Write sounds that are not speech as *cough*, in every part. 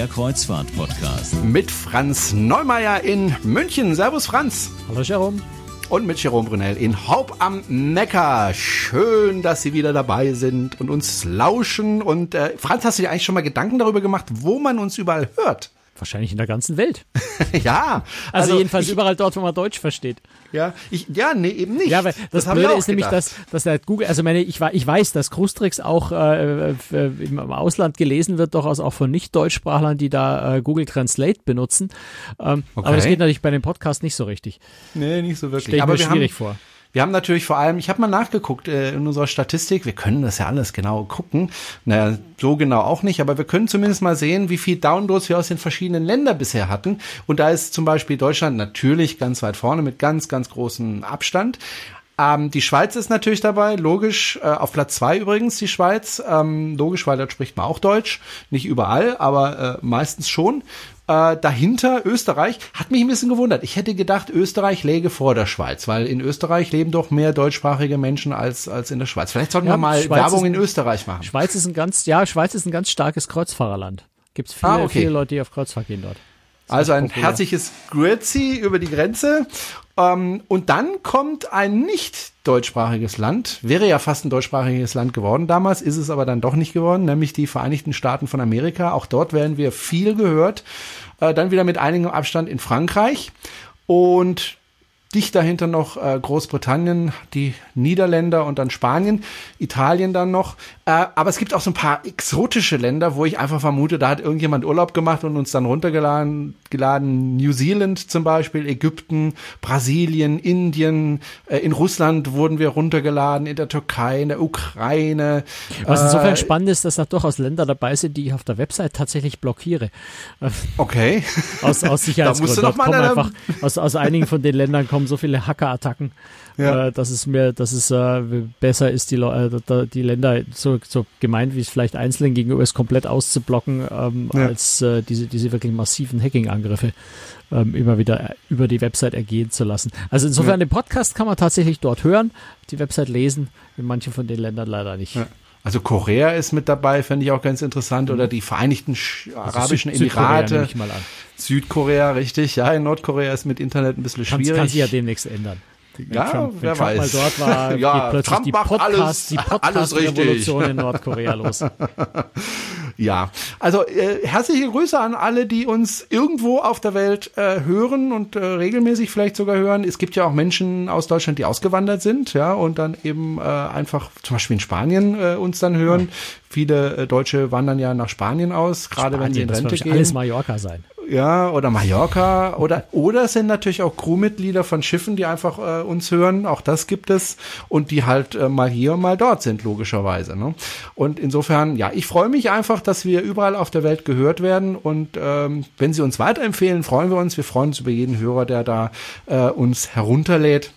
der Kreuzfahrt-Podcast. Mit Franz Neumeier in München. Servus, Franz. Hallo, Jerome. Und mit Jerome Brunel in Haupt am Neckar. Schön, dass Sie wieder dabei sind und uns lauschen. Und äh, Franz, hast du dir eigentlich schon mal Gedanken darüber gemacht, wo man uns überall hört? Wahrscheinlich in der ganzen Welt. *laughs* ja. Also, also jedenfalls ich, überall dort, wo man Deutsch versteht. Ja, ich, ja, nee, eben nicht. Ja, weil das, das Blöde ist nämlich, dass, dass der Google, also meine, ich, ich weiß, dass Krustrix auch äh, im Ausland gelesen wird, durchaus auch von Nicht-Deutschsprachlern, die da äh, Google Translate benutzen. Ähm, okay. Aber das geht natürlich bei dem Podcast nicht so richtig. Nee, nicht so wirklich. Stell ich aber mir schwierig haben, vor. Wir haben natürlich vor allem, ich habe mal nachgeguckt äh, in unserer Statistik, wir können das ja alles genau gucken, naja, so genau auch nicht, aber wir können zumindest mal sehen, wie viel Downloads wir aus den verschiedenen Ländern bisher hatten. Und da ist zum Beispiel Deutschland natürlich ganz weit vorne mit ganz, ganz großem Abstand. Ähm, die Schweiz ist natürlich dabei, logisch, äh, auf Platz zwei übrigens die Schweiz, ähm, logisch, weil dort spricht man auch Deutsch, nicht überall, aber äh, meistens schon. Äh, dahinter Österreich hat mich ein bisschen gewundert. Ich hätte gedacht, Österreich läge vor der Schweiz, weil in Österreich leben doch mehr deutschsprachige Menschen als, als in der Schweiz. Vielleicht sollten ja, wir mal Schweiz Werbung in Österreich machen. Schweiz ist ein ganz, ja, Schweiz ist ein ganz starkes Kreuzfahrerland. Gibt es viele, ah, okay. viele Leute, die auf Kreuzfahrt gehen dort. Also ein populär. herzliches Grüezi über die Grenze. Ähm, und dann kommt ein nicht deutschsprachiges Land, wäre ja fast ein deutschsprachiges Land geworden damals, ist es aber dann doch nicht geworden, nämlich die Vereinigten Staaten von Amerika. Auch dort werden wir viel gehört. Äh, dann wieder mit einigem Abstand in Frankreich. Und dicht dahinter noch äh, Großbritannien, die Niederländer und dann Spanien, Italien dann noch. Äh, aber es gibt auch so ein paar exotische Länder, wo ich einfach vermute, da hat irgendjemand Urlaub gemacht und uns dann runtergeladen. Geladen. New Zealand zum Beispiel, Ägypten, Brasilien, Indien. Äh, in Russland wurden wir runtergeladen, in der Türkei, in der Ukraine. Was insofern äh, spannend ist, dass da durchaus Länder dabei sind, die ich auf der Website tatsächlich blockiere. Okay. aus, aus Sicherheitsgründen. *laughs* Da musst du noch mal einfach, aus, aus einigen von den Ländern kommen so viele Hackerattacken, ja. äh, dass es mir, dass es äh, besser ist, die, äh, die Länder so, so gemeint, wie es vielleicht einzeln gegenüber ist, komplett auszublocken, ähm, ja. als äh, diese, diese wirklich massiven Hacking-Angriffe ähm, immer wieder über die Website ergehen zu lassen. Also insofern, ja. den Podcast kann man tatsächlich dort hören, die Website lesen, in manchen von den Ländern leider nicht. Also Korea ist mit dabei, fände ich auch ganz interessant. Mhm. Oder die Vereinigten also Arabischen Süd Emirate. Südkorea, Südkorea, richtig. Ja, in Nordkorea ist mit Internet ein bisschen schwierig. Kann sich ja demnächst ändern. Wenn ja, Trump, wer Trump weiß. mal dort war, *laughs* ja, plötzlich Trump die Podcast, alles, die Podcast-Revolution in Nordkorea los. *laughs* ja, also äh, herzliche Grüße an alle, die uns irgendwo auf der Welt äh, hören und äh, regelmäßig vielleicht sogar hören. Es gibt ja auch Menschen aus Deutschland, die ausgewandert sind, ja, und dann eben äh, einfach zum Beispiel in Spanien äh, uns dann hören. Ja. Viele äh, Deutsche wandern ja nach Spanien aus, gerade wenn sie in Rente das gehen. Alles Mallorca sein ja, oder Mallorca oder oder es sind natürlich auch Crewmitglieder von Schiffen, die einfach äh, uns hören, auch das gibt es und die halt äh, mal hier mal dort sind logischerweise. Ne? Und insofern, ja, ich freue mich einfach, dass wir überall auf der Welt gehört werden und ähm, wenn Sie uns weiterempfehlen, freuen wir uns. Wir freuen uns über jeden Hörer, der da äh, uns herunterlädt.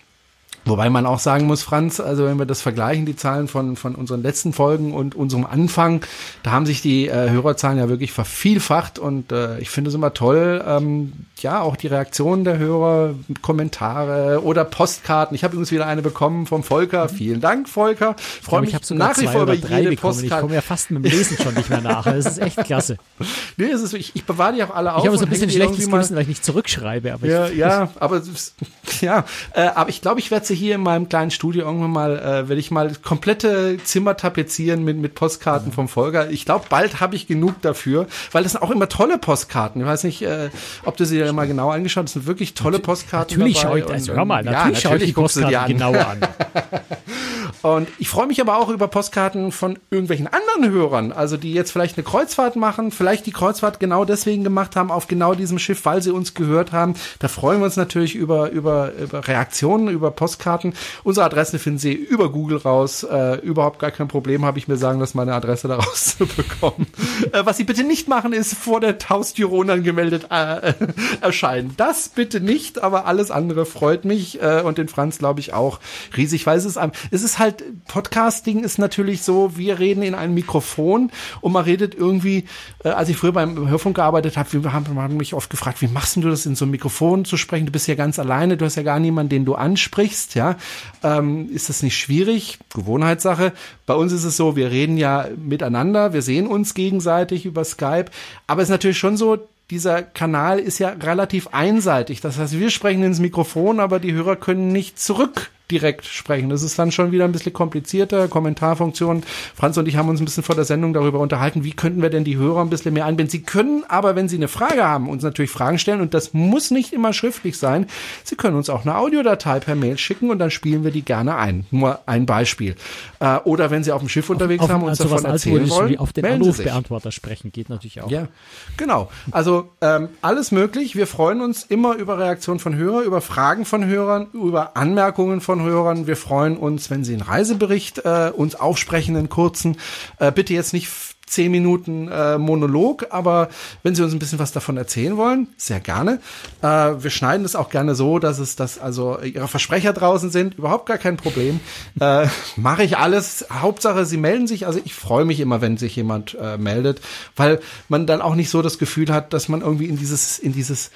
Wobei man auch sagen muss, Franz, also wenn wir das vergleichen, die Zahlen von, von unseren letzten Folgen und unserem Anfang, da haben sich die äh, Hörerzahlen ja wirklich vervielfacht und äh, ich finde es immer toll, ähm, ja, auch die Reaktionen der Hörer, Kommentare oder Postkarten. Ich habe übrigens wieder eine bekommen vom Volker. Vielen Dank, Volker. Freue mich ich nach wie vor über jede bekommen. Postkarte. Ich komme ja fast mit dem Lesen schon nicht mehr nach. Das ist echt klasse. *laughs* nee, es ist, ich, ich bewahre die auch alle auf. Ich habe so ein bisschen schlechtes Gewissen, weil ich nicht zurückschreibe. Aber ja, ja, aber *laughs* ja, äh, aber ich glaube, ich werde sie hier in meinem kleinen Studio irgendwann mal, äh, werde ich mal komplette Zimmer tapezieren mit mit Postkarten vom Volker. Ich glaube, bald habe ich genug dafür, weil das sind auch immer tolle Postkarten. Ich weiß nicht, äh, ob du sie ja mal genau angeschaut. Das sind wirklich tolle Postkarten. Natürlich schaue ich, also hör mal, natürlich, ja, natürlich schaue ich die Postkarten an. genau an. *laughs* Und ich freue mich aber auch über Postkarten von irgendwelchen anderen Hörern, also die jetzt vielleicht eine Kreuzfahrt machen, vielleicht die Kreuzfahrt genau deswegen gemacht haben auf genau diesem Schiff, weil sie uns gehört haben. Da freuen wir uns natürlich über, über, über Reaktionen, über Postkarten. Unsere Adresse finden Sie über Google raus. Äh, überhaupt gar kein Problem, habe ich mir sagen lassen, meine Adresse da *laughs* rauszubekommen. äh, was Sie bitte nicht machen, ist vor der Haustür unangemeldet äh, *laughs* erscheinen. Das bitte nicht, aber alles andere freut mich äh, und den Franz glaube ich auch riesig, weil es ist, es ist halt halt, Podcasting ist natürlich so, wir reden in ein Mikrofon und man redet irgendwie, äh, als ich früher beim Hörfunk gearbeitet habe, wir haben, haben mich oft gefragt, wie machst du das in so ein Mikrofon zu sprechen? Du bist ja ganz alleine, du hast ja gar niemanden, den du ansprichst, ja. Ähm, ist das nicht schwierig? Gewohnheitssache. Bei uns ist es so, wir reden ja miteinander, wir sehen uns gegenseitig über Skype, aber es ist natürlich schon so, dieser Kanal ist ja relativ einseitig. Das heißt, wir sprechen ins Mikrofon, aber die Hörer können nicht zurück direkt sprechen. Das ist dann schon wieder ein bisschen komplizierter. Kommentarfunktion. Franz und ich haben uns ein bisschen vor der Sendung darüber unterhalten, wie könnten wir denn die Hörer ein bisschen mehr einbinden. Sie können aber, wenn Sie eine Frage haben, uns natürlich Fragen stellen und das muss nicht immer schriftlich sein. Sie können uns auch eine Audiodatei per Mail schicken und dann spielen wir die gerne ein. Nur ein Beispiel. Äh, oder wenn Sie auf dem Schiff unterwegs auf, haben und uns also davon erzählen wollen, wie auf den Anrufbeantworter sprechen geht natürlich auch. Ja, genau. Also ähm, alles möglich. Wir freuen uns immer über Reaktionen von Hörern, über Fragen von Hörern, über Anmerkungen von Hörern. Wir freuen uns, wenn Sie einen Reisebericht äh, uns aufsprechen, einen kurzen. Äh, bitte jetzt nicht zehn Minuten äh, Monolog, aber wenn Sie uns ein bisschen was davon erzählen wollen, sehr gerne. Äh, wir schneiden es auch gerne so, dass es, dass also Ihre Versprecher draußen sind, überhaupt gar kein Problem. Äh, Mache ich alles. Hauptsache, Sie melden sich. Also ich freue mich immer, wenn sich jemand äh, meldet, weil man dann auch nicht so das Gefühl hat, dass man irgendwie in dieses, in dieses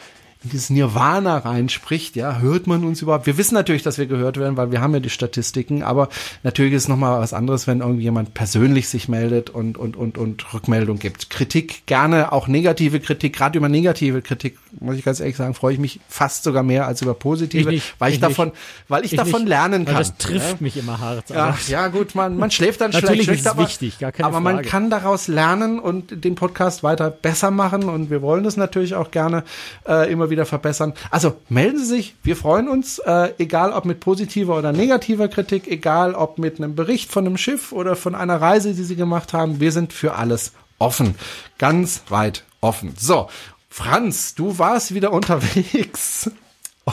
in dieses Nirvana reinspricht, ja, hört man uns überhaupt? Wir wissen natürlich, dass wir gehört werden, weil wir haben ja die Statistiken, aber natürlich ist es nochmal was anderes, wenn irgendjemand persönlich sich meldet und, und, und, und Rückmeldung gibt. Kritik, gerne auch negative Kritik, gerade über negative Kritik, muss ich ganz ehrlich sagen, freue ich mich fast sogar mehr als über positive, ich nicht, weil ich, ich davon, weil ich, ich davon nicht, lernen kann. das trifft ja? mich immer hart. Ja, ja, gut, man, man schläft dann *laughs* natürlich schlecht. Ist es wichtig, gar keine aber Frage. man kann daraus lernen und den Podcast weiter besser machen und wir wollen das natürlich auch gerne äh, immer wieder verbessern. Also melden Sie sich, wir freuen uns, äh, egal ob mit positiver oder negativer Kritik, egal ob mit einem Bericht von einem Schiff oder von einer Reise, die Sie gemacht haben. Wir sind für alles offen, ganz weit offen. So, Franz, du warst wieder unterwegs.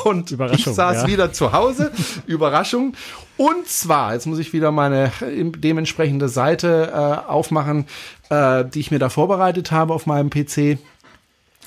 Und ich saß ja. wieder zu Hause. Überraschung. Und zwar, jetzt muss ich wieder meine dementsprechende Seite äh, aufmachen, äh, die ich mir da vorbereitet habe auf meinem PC.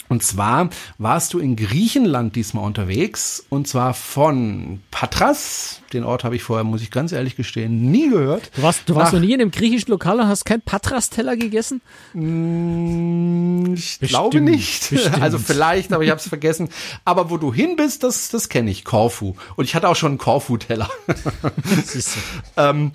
Und zwar warst du in Griechenland diesmal unterwegs und zwar von Patras, den Ort habe ich vorher, muss ich ganz ehrlich gestehen, nie gehört. Du warst, du warst noch nie in einem griechischen Lokal und hast kein Patras-Teller gegessen? Mm, ich bestimmt, glaube nicht. *laughs* Bestimmt. Also vielleicht, aber ich habe es vergessen. Aber wo du hin bist, das, das kenne ich, Korfu. Und ich hatte auch schon einen Korfu-Teller. *laughs* ähm,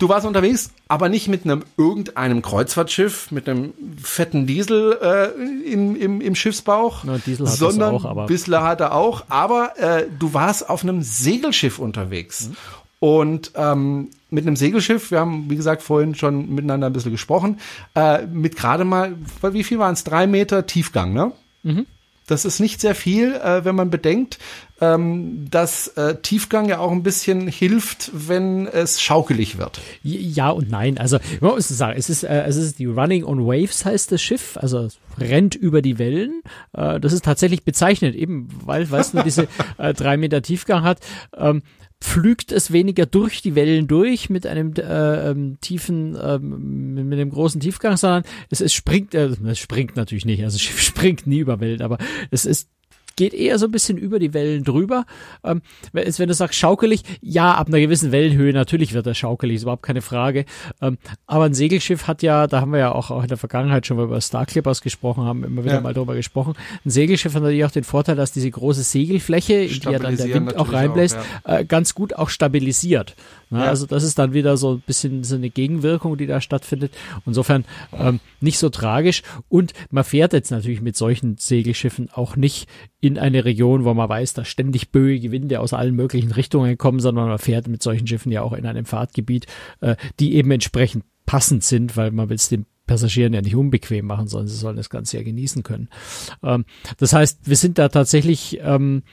Du warst unterwegs, aber nicht mit einem irgendeinem Kreuzfahrtschiff, mit einem fetten Diesel äh, im, im, im Schiffsbauch, Na, Diesel hat sondern auch, aber Bissler hat er auch, aber äh, du warst auf einem Segelschiff unterwegs. Mhm. Und ähm, mit einem Segelschiff, wir haben, wie gesagt, vorhin schon miteinander ein bisschen gesprochen, äh, mit gerade mal, wie viel waren es? Drei Meter Tiefgang, ne? Mhm. Das ist nicht sehr viel, äh, wenn man bedenkt, ähm, dass äh, Tiefgang ja auch ein bisschen hilft, wenn es schaukelig wird. Ja und nein. Also man muss sagen, es ist, äh, es ist die Running on Waves heißt das Schiff, also rennt über die Wellen. Äh, das ist tatsächlich bezeichnet, eben weil es nur diese *laughs* äh, drei Meter Tiefgang hat. Ähm, pflügt es weniger durch die Wellen durch mit einem äh, ähm, tiefen, ähm, mit einem großen Tiefgang, sondern es, es springt, äh, es springt natürlich nicht, also es *laughs* springt nie über Wellen, aber es ist geht eher so ein bisschen über die Wellen drüber. Ähm, wenn du sagst schaukelig, ja, ab einer gewissen Wellenhöhe natürlich wird er schaukelig, ist überhaupt keine Frage. Ähm, aber ein Segelschiff hat ja, da haben wir ja auch, auch in der Vergangenheit schon mal über Star Clippers gesprochen, haben immer wieder ja. mal darüber gesprochen. Ein Segelschiff hat natürlich auch den Vorteil, dass diese große Segelfläche, in die ja dann der Wind auch reinbläst, auch, ja. äh, ganz gut auch stabilisiert. Ja, also das ist dann wieder so ein bisschen so eine Gegenwirkung, die da stattfindet. Insofern ähm, nicht so tragisch. Und man fährt jetzt natürlich mit solchen Segelschiffen auch nicht in eine Region, wo man weiß, dass ständig böige Winde aus allen möglichen Richtungen kommen, sondern man fährt mit solchen Schiffen ja auch in einem Fahrtgebiet, äh, die eben entsprechend passend sind, weil man will es den Passagieren ja nicht unbequem machen, sondern sie sollen das Ganze ja genießen können. Ähm, das heißt, wir sind da tatsächlich ähm,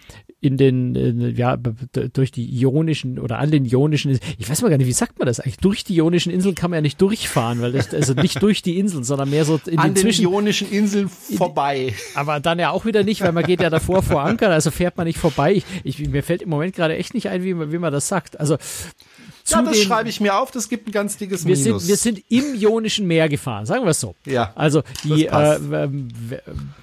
in den, in, ja, durch die ionischen oder an den ionischen, ich weiß mal gar nicht, wie sagt man das eigentlich? Durch die ionischen Inseln kann man ja nicht durchfahren, weil das, also nicht durch die Inseln, sondern mehr so in an den, den ionischen Inseln vorbei. aber dann ja auch wieder nicht, weil man geht ja davor vor Anker, also fährt man nicht vorbei. Ich, ich, mir fällt im Moment gerade echt nicht ein, wie, wie man das sagt. Also ja, das schreibe ich mir auf, das gibt ein ganz dickes wir Minus. Sind, wir sind im Ionischen Meer gefahren, sagen wir es so. Ja. Also die, äh,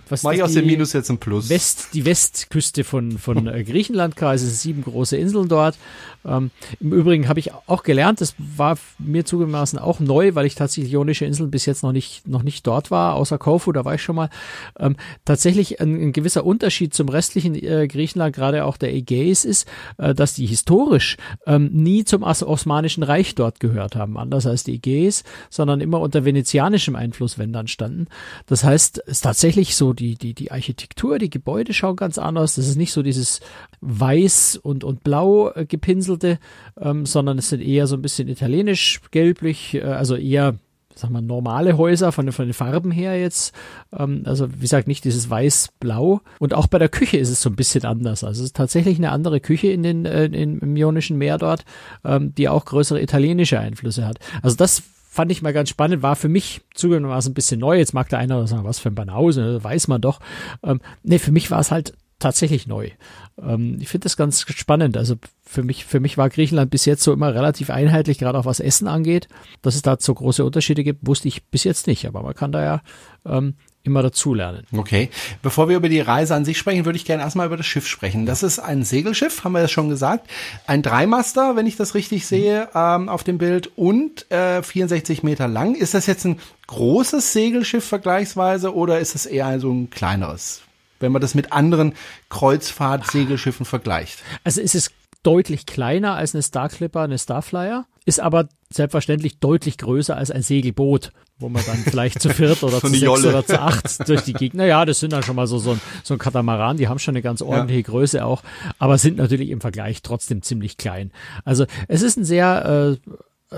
was Mach ich aus dem Minus jetzt ein Plus. West, die Westküste von, von *laughs* äh, Griechenland, quasi sieben große Inseln dort. Ähm, Im Übrigen habe ich auch gelernt, das war mir zugegebenermaßen auch neu, weil ich tatsächlich Ionische Inseln bis jetzt noch nicht, noch nicht dort war, außer Korfu, da war ich schon mal. Ähm, tatsächlich ein, ein, gewisser Unterschied zum restlichen äh, Griechenland, gerade auch der Ägäis, ist, äh, dass die historisch ähm, nie zum Osmanischen Reich dort gehört haben, anders als die Ägäis, sondern immer unter venezianischem Einfluss, wenn dann standen. Das heißt, es ist tatsächlich so, die, die, die Architektur, die Gebäude schauen ganz anders. Das ist nicht so dieses weiß und, und blau äh, gepinselte, ähm, sondern es sind eher so ein bisschen italienisch, gelblich, äh, also eher sag mal, normale Häuser von, von den Farben her jetzt. Ähm, also wie gesagt, nicht dieses weiß-blau. Und auch bei der Küche ist es so ein bisschen anders. Also es ist tatsächlich eine andere Küche in den, äh, in, im Ionischen Meer dort, ähm, die auch größere italienische Einflüsse hat. Also das fand ich mal ganz spannend, war für mich zugegebenermaßen ein bisschen neu. Jetzt mag der eine oder sagen, was für ein Banause, weiß man doch. Ähm, nee, für mich war es halt tatsächlich neu. Ähm, ich finde das ganz spannend. Also für mich, für mich war Griechenland bis jetzt so immer relativ einheitlich, gerade auch was Essen angeht. Dass es da so große Unterschiede gibt, wusste ich bis jetzt nicht. Aber man kann da ja ähm, immer dazulernen. Okay. Bevor wir über die Reise an sich sprechen, würde ich gerne erstmal über das Schiff sprechen. Das ist ein Segelschiff, haben wir ja schon gesagt. Ein Dreimaster, wenn ich das richtig sehe, ähm, auf dem Bild und äh, 64 Meter lang. Ist das jetzt ein großes Segelschiff vergleichsweise oder ist es eher so ein kleineres? Wenn man das mit anderen Kreuzfahrt-Segelschiffen vergleicht. Also ist es deutlich kleiner als eine Star Clipper, eine Starflyer, ist aber selbstverständlich deutlich größer als ein Segelboot, wo man dann vielleicht zu viert oder *laughs* so zu sechs Jolle. oder zu acht durch die Gegend. Naja, das sind dann schon mal so, so ein, so ein Katamaran, die haben schon eine ganz ordentliche ja. Größe auch, aber sind natürlich im Vergleich trotzdem ziemlich klein. Also es ist ein sehr äh,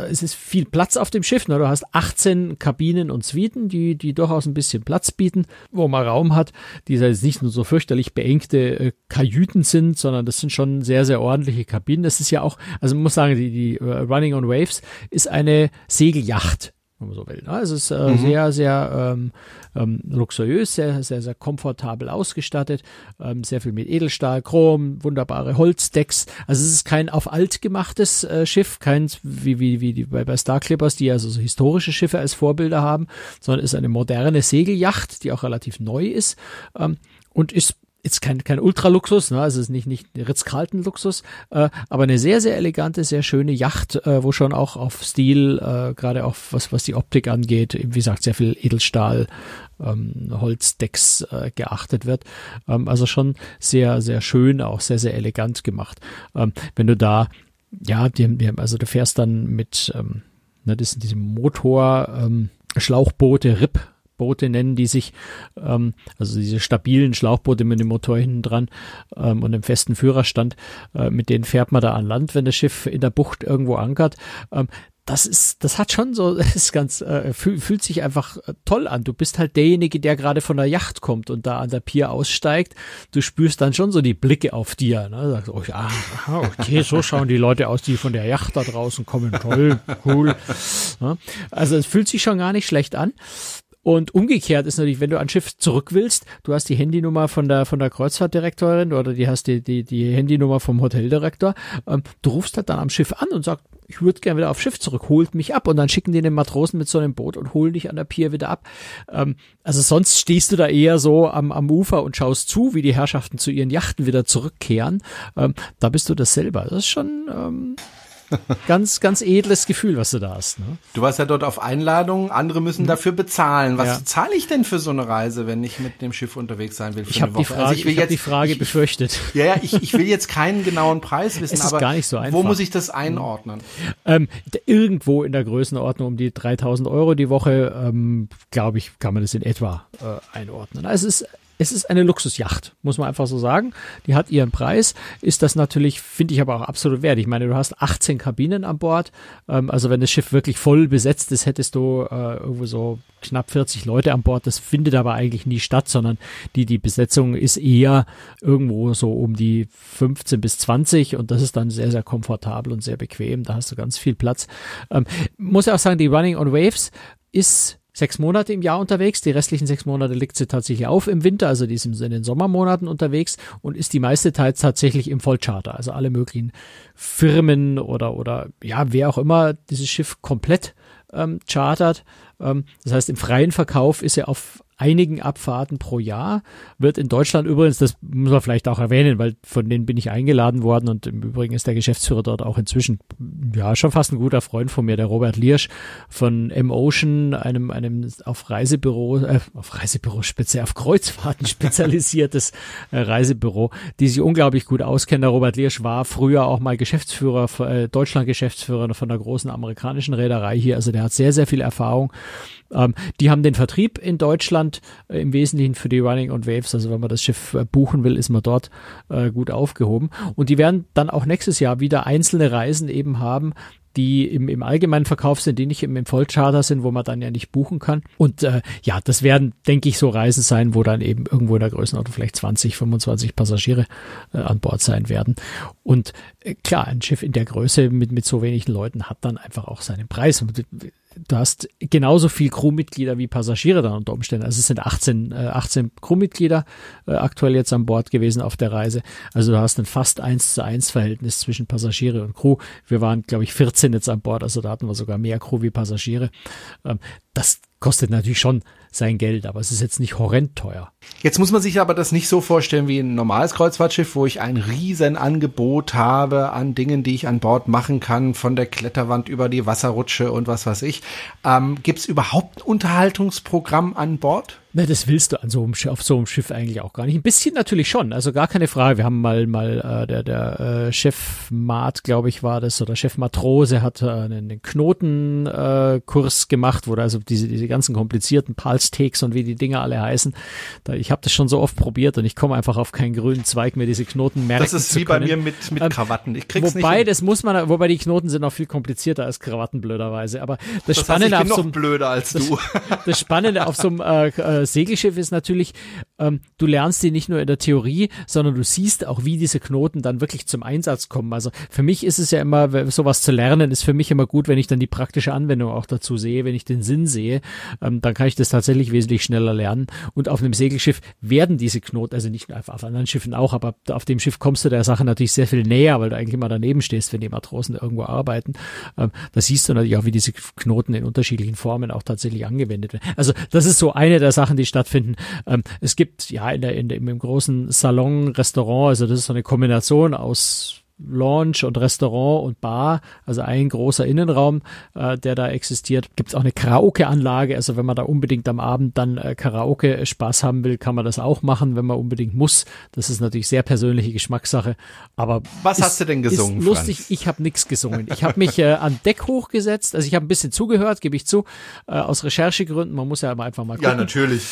es ist viel Platz auf dem Schiff. Ne? Du hast 18 Kabinen und Suiten, die, die durchaus ein bisschen Platz bieten, wo man Raum hat, die jetzt nicht nur so fürchterlich beengte äh, Kajüten sind, sondern das sind schon sehr, sehr ordentliche Kabinen. Das ist ja auch, also man muss sagen, die, die uh, Running on Waves ist eine Segelyacht wenn man so will. Ne? Es ist äh, mhm. sehr, sehr ähm, ähm, luxuriös, sehr, sehr, sehr komfortabel ausgestattet, ähm, sehr viel mit Edelstahl, Chrom, wunderbare Holzdecks. Also es ist kein auf alt gemachtes äh, Schiff, kein wie, wie, wie die, bei, bei Star Clippers, die also so historische Schiffe als Vorbilder haben, sondern ist eine moderne Segelyacht, die auch relativ neu ist ähm, und ist jetzt kein, kein Ultraluxus, ne? also es ist nicht, nicht Ritz-Carlton-Luxus, äh, aber eine sehr, sehr elegante, sehr schöne Yacht, äh, wo schon auch auf Stil, äh, gerade auch was, was die Optik angeht, wie gesagt, sehr viel Edelstahl, ähm, Holzdecks äh, geachtet wird. Ähm, also schon sehr, sehr schön, auch sehr, sehr elegant gemacht. Ähm, wenn du da, ja, die, die, also du fährst dann mit, ähm, ne, das sind diese Motor, ähm, Schlauchboote, RIP Boote nennen die sich, ähm, also diese stabilen Schlauchboote mit dem Motor hinten dran ähm, und dem festen Führerstand, äh, mit denen fährt man da an Land, wenn das Schiff in der Bucht irgendwo ankert. Ähm, das ist, das hat schon so, *laughs* ist ganz, äh, fühl, fühlt sich einfach äh, toll an. Du bist halt derjenige, der gerade von der Yacht kommt und da an der Pier aussteigt. Du spürst dann schon so die Blicke auf dir. Ne? Du sagst, oh ja, okay, so schauen die Leute aus, die von der Yacht da draußen kommen. Toll, cool. Ja? Also es fühlt sich schon gar nicht schlecht an. Und umgekehrt ist natürlich, wenn du an Schiff zurück willst, du hast die Handynummer von der, von der Kreuzfahrtdirektorin oder die hast die, die, die Handynummer vom Hoteldirektor, ähm, du rufst halt dann am Schiff an und sagst, ich würde gerne wieder aufs Schiff zurück, holt mich ab und dann schicken die den Matrosen mit so einem Boot und holen dich an der Pier wieder ab. Ähm, also sonst stehst du da eher so am, am Ufer und schaust zu, wie die Herrschaften zu ihren Yachten wieder zurückkehren. Ähm, da bist du das selber. Das ist schon ähm, ganz, ganz edles Gefühl, was du da hast. Ne? Du warst ja dort auf Einladung, andere müssen mhm. dafür bezahlen. Was ja. zahle ich denn für so eine Reise, wenn ich mit dem Schiff unterwegs sein will? ich habe die Frage, also ich will ich jetzt, die Frage ich, befürchtet. Ja, ja, ich, ich will jetzt keinen genauen Preis wissen, aber gar nicht so einfach. wo muss ich das einordnen? Ähm, irgendwo in der Größenordnung um die 3000 Euro die Woche, ähm, glaube ich, kann man das in etwa äh, einordnen. Also es ist es ist eine Luxusjacht, muss man einfach so sagen. Die hat ihren Preis, ist das natürlich, finde ich aber auch absolut wert. Ich meine, du hast 18 Kabinen an Bord. Ähm, also wenn das Schiff wirklich voll besetzt ist, hättest du äh, irgendwo so knapp 40 Leute an Bord. Das findet aber eigentlich nie statt, sondern die, die Besetzung ist eher irgendwo so um die 15 bis 20 und das ist dann sehr, sehr komfortabel und sehr bequem. Da hast du ganz viel Platz. Ähm, muss ja auch sagen, die Running on Waves ist sechs Monate im Jahr unterwegs. Die restlichen sechs Monate liegt sie tatsächlich auf im Winter, also die ist in den Sommermonaten unterwegs und ist die meiste Zeit tatsächlich im Vollcharter. Also alle möglichen Firmen oder, oder ja, wer auch immer dieses Schiff komplett ähm, chartert. Ähm, das heißt, im freien Verkauf ist er auf einigen Abfahrten pro Jahr. Wird in Deutschland übrigens, das muss man vielleicht auch erwähnen, weil von denen bin ich eingeladen worden und im Übrigen ist der Geschäftsführer dort auch inzwischen, ja, schon fast ein guter Freund von mir, der Robert Liersch von M-Ocean, einem, einem auf Reisebüro, äh, auf Reisebüro speziell, auf Kreuzfahrten *laughs* spezialisiertes äh, Reisebüro, die sich unglaublich gut auskennen. Der Robert Liersch war früher auch mal Geschäftsführer, äh, Deutschland-Geschäftsführer von der großen amerikanischen Reederei hier, also der hat sehr, sehr viel Erfahrung ähm, die haben den Vertrieb in Deutschland äh, im Wesentlichen für die Running on Waves. Also wenn man das Schiff äh, buchen will, ist man dort äh, gut aufgehoben. Und die werden dann auch nächstes Jahr wieder einzelne Reisen eben haben, die im, im allgemeinen Verkauf sind, die nicht im, im Vollcharter sind, wo man dann ja nicht buchen kann. Und äh, ja, das werden, denke ich, so Reisen sein, wo dann eben irgendwo in der Größenordnung vielleicht 20, 25 Passagiere äh, an Bord sein werden. Und äh, klar, ein Schiff in der Größe mit, mit so wenigen Leuten hat dann einfach auch seinen Preis du hast genauso viel Crewmitglieder wie Passagiere dann unter Umständen. Also es sind 18, äh, 18 Crewmitglieder äh, aktuell jetzt an Bord gewesen auf der Reise. Also du hast ein fast eins zu eins Verhältnis zwischen Passagiere und Crew. Wir waren, glaube ich, 14 jetzt an Bord, also da hatten wir sogar mehr Crew wie Passagiere. Ähm, das kostet natürlich schon sein Geld, aber es ist jetzt nicht horrend teuer. Jetzt muss man sich aber das nicht so vorstellen wie ein normales Kreuzfahrtschiff, wo ich ein riesen Angebot habe an Dingen, die ich an Bord machen kann, von der Kletterwand über die Wasserrutsche und was weiß ich. Ähm, Gibt es überhaupt ein Unterhaltungsprogramm an Bord? Na, das willst du an so einem Schiff, auf so einem Schiff eigentlich auch gar nicht. Ein bisschen natürlich schon, also gar keine Frage. Wir haben mal mal äh, der der äh, Chef Mat, glaube ich, war das oder Chef Matrose hat äh, einen Knotenkurs äh, gemacht, wo da also diese diese ganzen komplizierten Pulse-Takes und wie die Dinger alle heißen. Da, ich habe das schon so oft probiert und ich komme einfach auf keinen grünen Zweig mehr diese Knoten merken Das ist wie bei mir mit mit ähm, Krawatten. Ich krieg's wobei nicht das muss man, wobei die Knoten sind noch viel komplizierter als Krawatten blöderweise. Aber das, das Spannende heißt, ich bin auf so einem, blöder als du. Das, *laughs* das Spannende auf so einem äh, äh Segelschiff ist natürlich, ähm, du lernst die nicht nur in der Theorie, sondern du siehst auch, wie diese Knoten dann wirklich zum Einsatz kommen. Also für mich ist es ja immer, sowas zu lernen, ist für mich immer gut, wenn ich dann die praktische Anwendung auch dazu sehe, wenn ich den Sinn sehe, ähm, dann kann ich das tatsächlich wesentlich schneller lernen. Und auf einem Segelschiff werden diese Knoten, also nicht einfach auf anderen Schiffen auch, aber auf dem Schiff kommst du der Sache natürlich sehr viel näher, weil du eigentlich immer daneben stehst, wenn die Matrosen irgendwo arbeiten. Ähm, da siehst du natürlich auch, wie diese Knoten in unterschiedlichen Formen auch tatsächlich angewendet werden. Also das ist so eine der Sachen, die stattfinden. Ähm, es gibt ja in der, in der, im großen Salon, Restaurant, also das ist so eine Kombination aus Lounge und Restaurant und Bar, also ein großer Innenraum, äh, der da existiert. Gibt es auch eine Karaoke-Anlage, also wenn man da unbedingt am Abend dann äh, Karaoke-Spaß haben will, kann man das auch machen, wenn man unbedingt muss. Das ist natürlich sehr persönliche Geschmackssache. Aber was ist, hast du denn gesungen? Ist lustig, Franz? ich habe nichts gesungen. Ich habe mich äh, an Deck hochgesetzt, also ich habe ein bisschen zugehört, gebe ich zu, äh, aus Recherchegründen. Man muss ja einfach mal gucken. Ja, natürlich.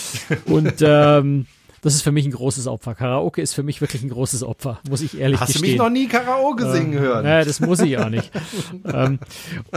Und ähm, das ist für mich ein großes Opfer. Karaoke ist für mich wirklich ein großes Opfer, muss ich ehrlich Hast gestehen. Hast du mich noch nie Karaoke singen ähm, hören? Naja, das muss ich auch nicht. *laughs* ähm,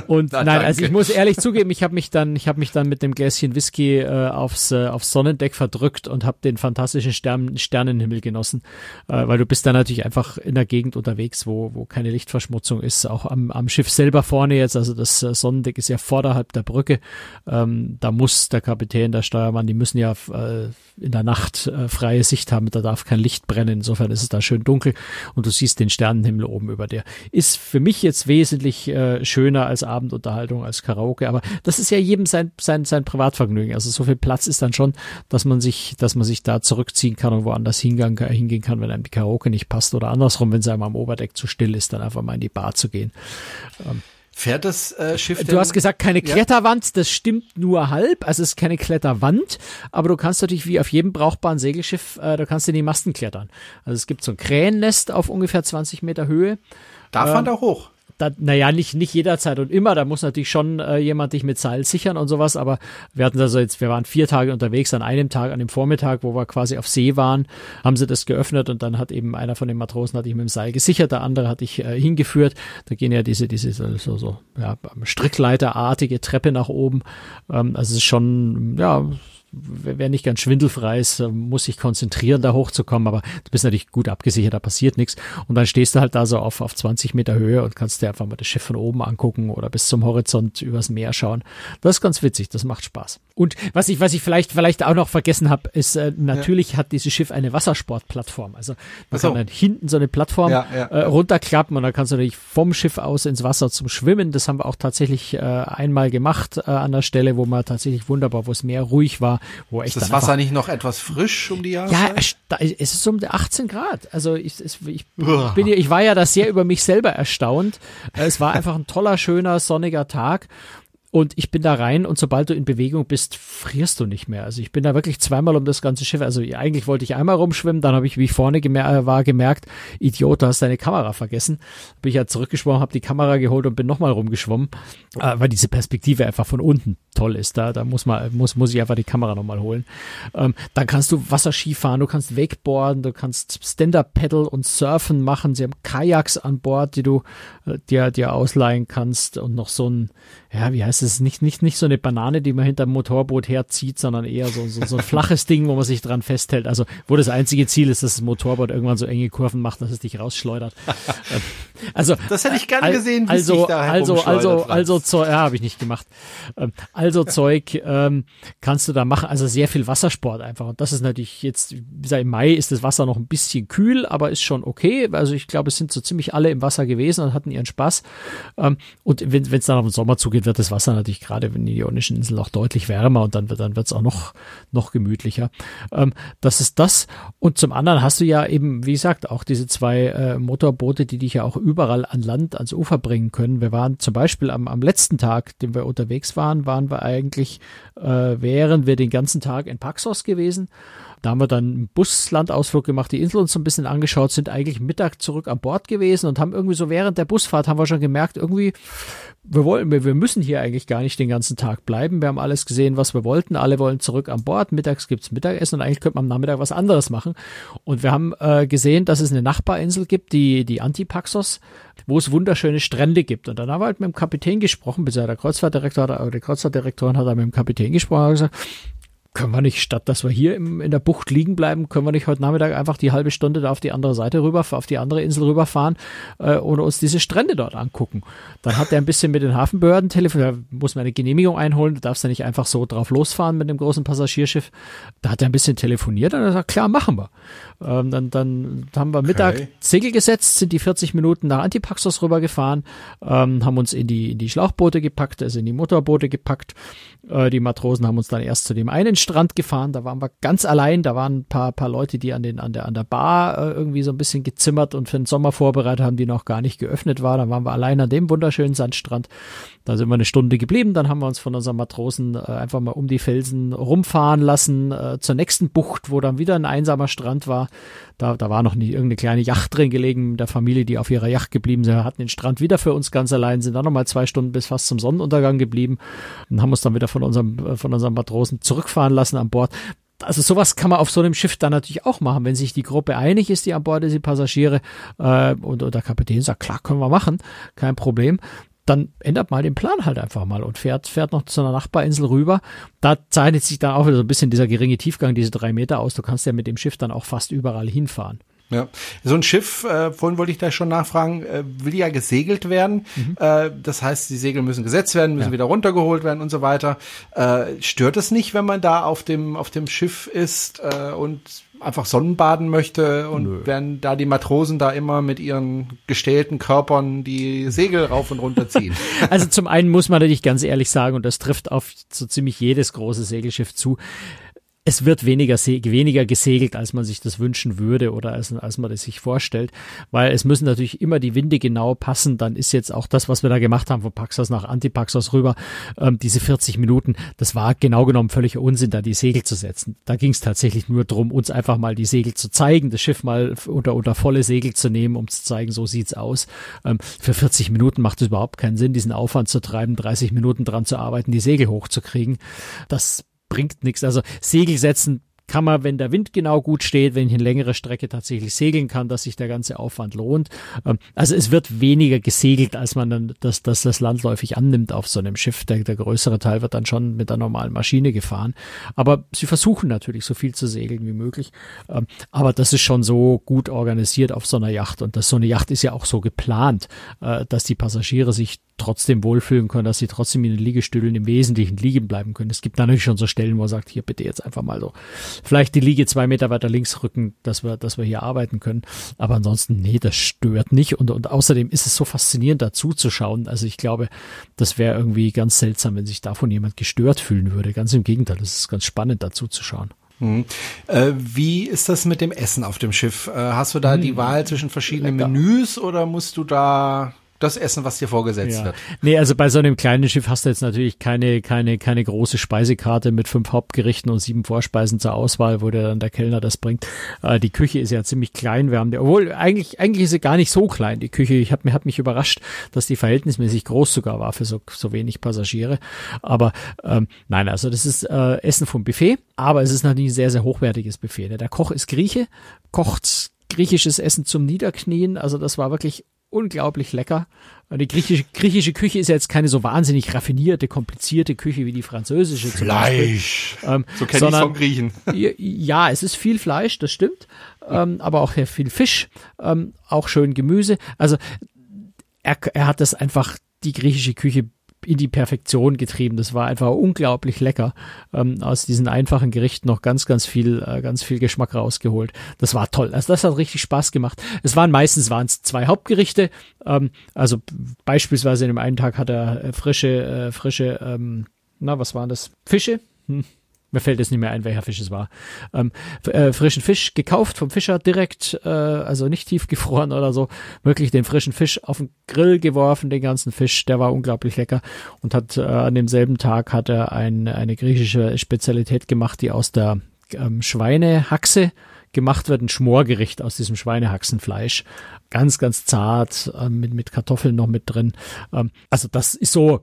und Na, nein, also ich muss ehrlich zugeben, ich habe mich dann, ich habe mich dann mit dem Gläschen Whisky äh, aufs, äh, aufs Sonnendeck verdrückt und habe den fantastischen Stern, Sternenhimmel genossen, äh, weil du bist da natürlich einfach in der Gegend unterwegs, wo, wo keine Lichtverschmutzung ist, auch am, am Schiff selber vorne jetzt, also das äh, Sonnendeck ist ja vorderhalb der Brücke, ähm, da muss der Kapitän, der Steuermann, die müssen ja äh, in der Nacht äh, freie Sicht haben, da darf kein Licht brennen, insofern ist es da schön dunkel und du siehst den Sternenhimmel oben über dir. Ist für mich jetzt wesentlich äh, schöner als Abendunterhaltung, als Karaoke, aber das ist ja jedem sein, sein, sein Privatvergnügen. Also so viel Platz ist dann schon, dass man sich, dass man sich da zurückziehen kann und woanders hingehen, hingehen kann, wenn einem die Karaoke nicht passt oder andersrum, wenn es einem am Oberdeck zu still ist, dann einfach mal in die Bar zu gehen. Ähm, Fährt das äh, Schiff Du hast gesagt, keine Kletterwand, ja? das stimmt nur halb, also es ist keine Kletterwand, aber du kannst natürlich wie auf jedem brauchbaren Segelschiff, äh, da kannst du in die Masten klettern. Also es gibt so ein Krähennest auf ungefähr 20 Meter Höhe. Darf man ähm, da hoch? Da, naja, nicht, nicht jederzeit und immer, da muss natürlich schon äh, jemand dich mit Seil sichern und sowas, aber wir hatten also jetzt, wir waren vier Tage unterwegs, an einem Tag, an dem Vormittag, wo wir quasi auf See waren, haben sie das geöffnet und dann hat eben einer von den Matrosen hatte ich mit dem Seil gesichert, der andere hatte ich äh, hingeführt, da gehen ja diese, diese so, so, ja, Strickleiterartige Treppe nach oben, ähm, also es ist schon, ja, wer nicht ganz schwindelfrei ist, muss sich konzentrieren, da hochzukommen, aber du bist natürlich gut abgesichert, da passiert nichts. Und dann stehst du halt da so auf, auf 20 Meter Höhe und kannst dir einfach mal das Schiff von oben angucken oder bis zum Horizont übers Meer schauen. Das ist ganz witzig, das macht Spaß. Und was ich, was ich vielleicht, vielleicht auch noch vergessen habe, ist, äh, natürlich ja. hat dieses Schiff eine Wassersportplattform. Also man so. kann dann hinten so eine Plattform ja, ja, äh, runterklappen und dann kannst du natürlich vom Schiff aus ins Wasser zum Schwimmen. Das haben wir auch tatsächlich äh, einmal gemacht äh, an der Stelle, wo man tatsächlich wunderbar, wo es mehr ruhig war, wo echt. Ist das Wasser nicht noch etwas frisch um die Jahreszeit? Ja, es ist um 18 Grad. Also ich, ich, ich bin, ich war ja da sehr über mich selber erstaunt. Es war einfach ein toller, schöner, sonniger Tag. Und ich bin da rein und sobald du in Bewegung bist, frierst du nicht mehr. Also ich bin da wirklich zweimal um das ganze Schiff. Also eigentlich wollte ich einmal rumschwimmen, dann habe ich, wie ich vorne gemer äh, war, gemerkt, Idiot, du hast deine Kamera vergessen. Bin ich ja zurückgeschwommen, habe die Kamera geholt und bin nochmal rumgeschwommen, äh, weil diese Perspektive einfach von unten toll ist. Da, da muss man, muss, muss ich einfach die Kamera nochmal holen. Ähm, dann kannst du Wasserski fahren, du kannst Wakeboarden, du kannst Stand-Up-Paddle und Surfen machen. Sie haben Kajaks an Bord, die du äh, dir, dir ausleihen kannst und noch so ein, ja, wie heißt es, nicht, nicht, nicht so eine Banane, die man hinter dem Motorboot herzieht, sondern eher so, so, so ein flaches Ding, wo man sich dran festhält. Also, wo das einzige Ziel ist, dass das Motorboot irgendwann so enge Kurven macht, dass es dich rausschleudert. *laughs* Ähm, also, das hätte ich gerne gesehen, wie also, da also, also, also, so, ja, habe ich nicht gemacht. Ähm, also Zeug ähm, kannst du da machen. Also sehr viel Wassersport einfach. Und das ist natürlich jetzt, wie gesagt, im Mai ist das Wasser noch ein bisschen kühl, aber ist schon okay. Also ich glaube, es sind so ziemlich alle im Wasser gewesen und hatten ihren Spaß. Ähm, und wenn es dann auf den Sommer zugeht, wird das Wasser natürlich gerade in den Ionischen Inseln auch deutlich wärmer und dann wird dann wird's auch noch noch gemütlicher. Ähm, das ist das. Und zum anderen hast du ja eben, wie gesagt, auch diese zwei äh, Motorboote, die dich ja auch überall an Land, ans Ufer bringen können. Wir waren zum Beispiel am, am letzten Tag, den wir unterwegs waren, waren wir eigentlich, äh, wären wir den ganzen Tag in Paxos gewesen. Da haben wir dann einen Buslandausflug gemacht, die Insel uns so ein bisschen angeschaut, sind eigentlich Mittag zurück an Bord gewesen und haben irgendwie so während der Busfahrt haben wir schon gemerkt, irgendwie, wir wollen, wir, müssen hier eigentlich gar nicht den ganzen Tag bleiben. Wir haben alles gesehen, was wir wollten. Alle wollen zurück an Bord. Mittags gibt's Mittagessen und eigentlich könnte man am Nachmittag was anderes machen. Und wir haben äh, gesehen, dass es eine Nachbarinsel gibt, die, die Antipaxos, wo es wunderschöne Strände gibt. Und dann haben wir halt mit dem Kapitän gesprochen, bis der Kreuzfahrtdirektor, oder der Kreuzfahrtdirektorin hat da mit dem Kapitän gesprochen und gesagt, können wir nicht, statt dass wir hier im, in der Bucht liegen bleiben, können wir nicht heute Nachmittag einfach die halbe Stunde da auf die andere Seite rüber, auf die andere Insel rüberfahren äh, und uns diese Strände dort angucken. Dann hat er ein bisschen mit den Hafenbehörden telefoniert, da muss man eine Genehmigung einholen, du darfst ja nicht einfach so drauf losfahren mit dem großen Passagierschiff. Da hat er ein bisschen telefoniert und er sagt, klar, machen wir. Ähm, dann, dann haben wir Mittag okay. Segel gesetzt, sind die 40 Minuten nach Antipaxos rübergefahren, ähm, haben uns in die, in die Schlauchboote gepackt, also in die Motorboote gepackt. Äh, die Matrosen haben uns dann erst zu dem einen Strand gefahren, da waren wir ganz allein, da waren ein paar, paar Leute, die an, den, an, der, an der Bar äh, irgendwie so ein bisschen gezimmert und für den Sommer vorbereitet haben, die noch gar nicht geöffnet war. Dann waren wir allein an dem wunderschönen Sandstrand. Da sind wir eine Stunde geblieben, dann haben wir uns von unseren Matrosen äh, einfach mal um die Felsen rumfahren lassen, äh, zur nächsten Bucht, wo dann wieder ein einsamer Strand war. Da, da war noch nie irgendeine kleine Yacht drin gelegen mit der Familie, die auf ihrer Yacht geblieben sind. Wir hatten den Strand wieder für uns ganz allein, sind dann nochmal zwei Stunden bis fast zum Sonnenuntergang geblieben und haben uns dann wieder von unserem, äh, von unserem Matrosen zurückfahren lassen an Bord also sowas kann man auf so einem Schiff dann natürlich auch machen, wenn sich die Gruppe einig ist, die an Bord ist, die Passagiere äh, und, und der Kapitän sagt, klar, können wir machen, kein Problem. Dann ändert mal den Plan halt einfach mal und fährt, fährt noch zu einer Nachbarinsel rüber. Da zeichnet sich dann auch wieder so ein bisschen dieser geringe Tiefgang, diese drei Meter aus. Du kannst ja mit dem Schiff dann auch fast überall hinfahren. Ja, so ein Schiff, äh, vorhin wollte ich da schon nachfragen, äh, will ja gesegelt werden. Mhm. Äh, das heißt, die Segel müssen gesetzt werden, müssen ja. wieder runtergeholt werden und so weiter. Äh, stört es nicht, wenn man da auf dem auf dem Schiff ist äh, und einfach Sonnenbaden möchte und Nö. werden da die Matrosen da immer mit ihren gestählten Körpern die Segel rauf und runter ziehen. *laughs* Also zum einen muss man natürlich ganz ehrlich sagen, und das trifft auf so ziemlich jedes große Segelschiff zu, es wird weniger, weniger gesegelt, als man sich das wünschen würde oder als, als man das sich vorstellt, weil es müssen natürlich immer die Winde genau passen. Dann ist jetzt auch das, was wir da gemacht haben, von Paxos nach Antipaxos rüber, ähm, diese 40 Minuten, das war genau genommen völlig Unsinn, da die Segel zu setzen. Da ging es tatsächlich nur darum, uns einfach mal die Segel zu zeigen, das Schiff mal unter, unter volle Segel zu nehmen, um zu zeigen, so sieht's aus. Ähm, für 40 Minuten macht es überhaupt keinen Sinn, diesen Aufwand zu treiben, 30 Minuten dran zu arbeiten, die Segel hochzukriegen. Das bringt nichts. Also Segel setzen kann man, wenn der Wind genau gut steht, wenn ich eine längere Strecke tatsächlich segeln kann, dass sich der ganze Aufwand lohnt. Ähm, also es wird weniger gesegelt, als man dann das, das, das landläufig annimmt auf so einem Schiff. Der, der größere Teil wird dann schon mit der normalen Maschine gefahren. Aber sie versuchen natürlich so viel zu segeln wie möglich. Ähm, aber das ist schon so gut organisiert auf so einer Yacht. Und das, so eine Yacht ist ja auch so geplant, äh, dass die Passagiere sich trotzdem wohlfühlen können, dass sie trotzdem in den Liegestühlen im Wesentlichen liegen bleiben können. Es gibt natürlich schon so Stellen, wo man sagt, hier bitte jetzt einfach mal so, vielleicht die Liege zwei Meter weiter links rücken, dass wir, dass wir hier arbeiten können. Aber ansonsten, nee, das stört nicht. Und, und außerdem ist es so faszinierend dazu zu schauen. Also ich glaube, das wäre irgendwie ganz seltsam, wenn sich davon jemand gestört fühlen würde. Ganz im Gegenteil, es ist ganz spannend dazu zu schauen. Hm. Äh, wie ist das mit dem Essen auf dem Schiff? Äh, hast du da hm. die Wahl zwischen verschiedenen Lecker. Menüs oder musst du da das Essen, was dir vorgesetzt ja. wird. Nee, also bei so einem kleinen Schiff hast du jetzt natürlich keine, keine, keine große Speisekarte mit fünf Hauptgerichten und sieben Vorspeisen zur Auswahl, wo der dann der Kellner das bringt. Äh, die Küche ist ja ziemlich klein. Wir haben die, obwohl eigentlich, eigentlich ist sie gar nicht so klein, die Küche. Ich habe mich, hab mich überrascht, dass die verhältnismäßig groß sogar war für so, so wenig Passagiere. Aber ähm, nein, also das ist äh, Essen vom Buffet, aber es ist natürlich ein sehr, sehr hochwertiges Buffet. Ne? Der Koch ist Grieche, kocht griechisches Essen zum Niederknien. Also das war wirklich unglaublich lecker. Die griechische, griechische Küche ist ja jetzt keine so wahnsinnig raffinierte, komplizierte Küche wie die französische. Fleisch. Ähm, so kenne ich vom Griechen. *laughs* Ja, es ist viel Fleisch, das stimmt. Ähm, aber auch viel Fisch, ähm, auch schön Gemüse. Also er, er hat das einfach die griechische Küche in die Perfektion getrieben. Das war einfach unglaublich lecker. Ähm, aus diesen einfachen Gerichten noch ganz, ganz viel, äh, ganz viel Geschmack rausgeholt. Das war toll. Also das hat richtig Spaß gemacht. Es waren meistens waren es zwei Hauptgerichte. Ähm, also beispielsweise in dem einen Tag hat er äh, frische, äh, frische, ähm, na was waren das? Fische. Hm mir fällt jetzt nicht mehr ein, welcher Fisch es war. Ähm, äh, frischen Fisch gekauft vom Fischer direkt, äh, also nicht tiefgefroren oder so, wirklich den frischen Fisch auf den Grill geworfen, den ganzen Fisch, der war unglaublich lecker. Und hat äh, an demselben Tag hat er ein, eine griechische Spezialität gemacht, die aus der ähm, Schweinehaxe gemacht wird, ein Schmorgericht aus diesem Schweinehaxenfleisch. Ganz, ganz zart, äh, mit, mit Kartoffeln noch mit drin. Ähm, also das ist so,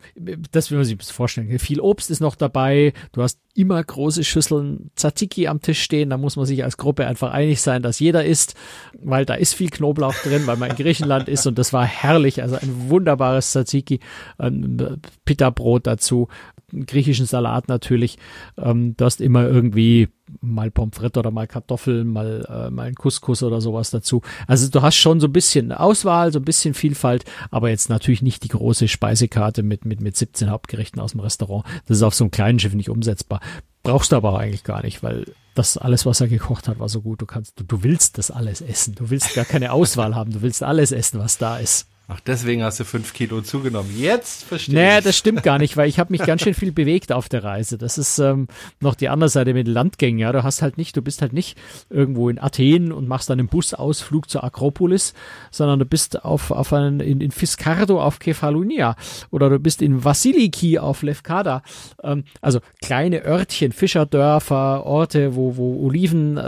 das will man sich vorstellen. Viel Obst ist noch dabei. Du hast immer große Schüsseln Tzatziki am Tisch stehen. Da muss man sich als Gruppe einfach einig sein, dass jeder isst, weil da ist viel Knoblauch drin, weil man in Griechenland ist und das war herrlich. Also ein wunderbares Tzatziki, ein Pita-Brot dazu, einen griechischen Salat natürlich. Ähm, du hast immer irgendwie mal Pommes frites oder mal Kartoffeln, mal, äh, mal ein Couscous oder sowas dazu. Also du hast schon so ein bisschen Auswahl, so ein bisschen Vielfalt, aber jetzt natürlich nicht die große Speisekarte mit, mit, mit 17 Hauptgerichten aus dem Restaurant. Das ist auf so einem kleinen Schiff nicht umsetzbar. Brauchst du aber auch eigentlich gar nicht, weil das alles, was er gekocht hat, war so gut. Du kannst, du, du willst das alles essen. Du willst gar keine Auswahl haben. Du willst alles essen, was da ist. Ach, deswegen hast du fünf Kilo zugenommen. Jetzt verstehe nee, ich. Nee, das stimmt gar nicht, weil ich habe mich ganz schön viel bewegt auf der Reise. Das ist ähm, noch die andere Seite mit Landgängen. Ja, du hast halt nicht, du bist halt nicht irgendwo in Athen und machst dann einen Busausflug zur Akropolis, sondern du bist auf, auf einen, in, in Fiscardo auf Kefalonia oder du bist in Vasiliki auf Lefkada. Ähm, also kleine Örtchen, Fischerdörfer, Orte, wo, wo Olivenanbau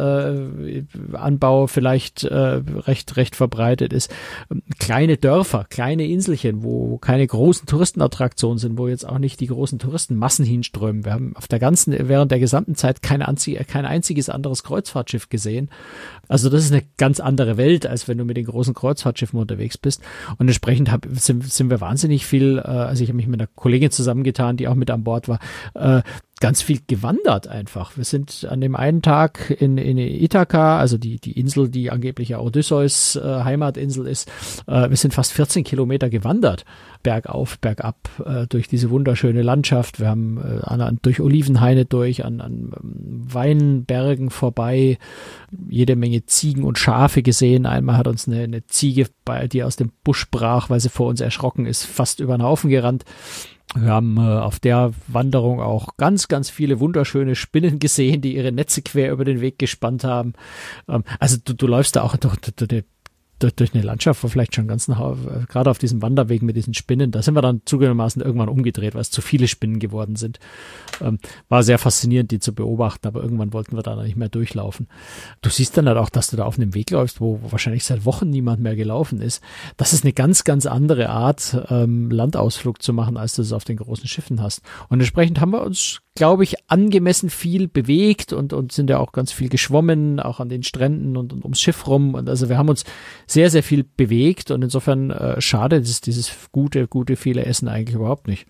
äh, vielleicht äh, recht, recht verbreitet ist. Ähm, kleine Dörfer Dörfer, kleine Inselchen, wo keine großen Touristenattraktionen sind, wo jetzt auch nicht die großen Touristenmassen hinströmen. Wir haben auf der ganzen, während der gesamten Zeit kein, kein einziges anderes Kreuzfahrtschiff gesehen. Also das ist eine ganz andere Welt, als wenn du mit den großen Kreuzfahrtschiffen unterwegs bist. Und entsprechend hab, sind, sind wir wahnsinnig viel, äh, also ich habe mich mit einer Kollegin zusammengetan, die auch mit an Bord war, äh, ganz viel gewandert einfach. Wir sind an dem einen Tag in, in Ithaka, also die, die Insel, die angeblich ja Odysseus äh, Heimatinsel ist, äh, wir sind fast 14 Kilometer gewandert, bergauf, bergab, äh, durch diese wunderschöne Landschaft. Wir haben äh, an, an, durch Olivenhaine durch, an, an ähm, Weinbergen vorbei, jede Menge Ziegen und Schafe gesehen. Einmal hat uns eine, eine Ziege, bei, die aus dem Busch brach, weil sie vor uns erschrocken ist, fast über den Haufen gerannt. Wir haben äh, auf der Wanderung auch ganz, ganz viele wunderschöne Spinnen gesehen, die ihre Netze quer über den Weg gespannt haben. Ähm, also du, du läufst da auch durch, durch, durch, durch eine Landschaft, wo vielleicht schon ganz nach, äh, gerade auf diesem Wanderweg mit diesen Spinnen, da sind wir dann zugegebenermaßen irgendwann umgedreht, weil es zu viele Spinnen geworden sind. Ähm, war sehr faszinierend, die zu beobachten, aber irgendwann wollten wir da nicht mehr durchlaufen. Du siehst dann halt auch, dass du da auf einem Weg läufst, wo, wo wahrscheinlich seit Wochen niemand mehr gelaufen ist. Das ist eine ganz, ganz andere Art, ähm, Landausflug zu machen, als du es auf den großen Schiffen hast. Und entsprechend haben wir uns, glaube ich, angemessen viel bewegt und, und sind ja auch ganz viel geschwommen, auch an den Stränden und, und ums Schiff rum. Und also wir haben uns sehr, sehr viel bewegt und insofern äh, schade ist dieses gute, gute, viele Essen eigentlich überhaupt nicht.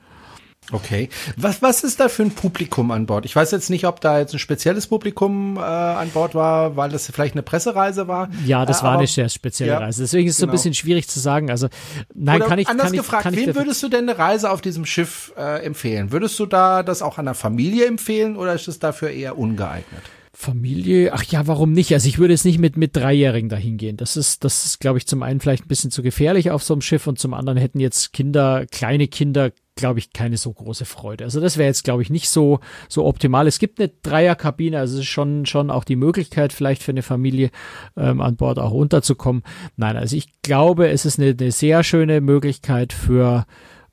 Okay. Was, was ist da für ein Publikum an Bord? Ich weiß jetzt nicht, ob da jetzt ein spezielles Publikum äh, an Bord war, weil das vielleicht eine Pressereise war. Ja, das äh, war aber, eine sehr spezielle ja, Reise. Deswegen ist es genau. so ein genau. bisschen schwierig zu sagen. Also, nein, Oder kann ich anders kann gefragt, ich, kann wem würdest du denn eine Reise auf diesem Schiff äh, empfehlen? Würdest du da das auch einer Familie empfehlen oder ist es dafür eher ungeeignet? Familie, ach ja, warum nicht? Also ich würde jetzt nicht mit, mit Dreijährigen dahin gehen. Das ist, das ist, glaube ich, zum einen vielleicht ein bisschen zu gefährlich auf so einem Schiff und zum anderen hätten jetzt Kinder, kleine Kinder, glaube ich, keine so große Freude. Also das wäre jetzt, glaube ich, nicht so, so optimal. Es gibt eine Dreierkabine, also es ist schon, schon auch die Möglichkeit, vielleicht für eine Familie ähm, an Bord auch unterzukommen. Nein, also ich glaube, es ist eine, eine sehr schöne Möglichkeit für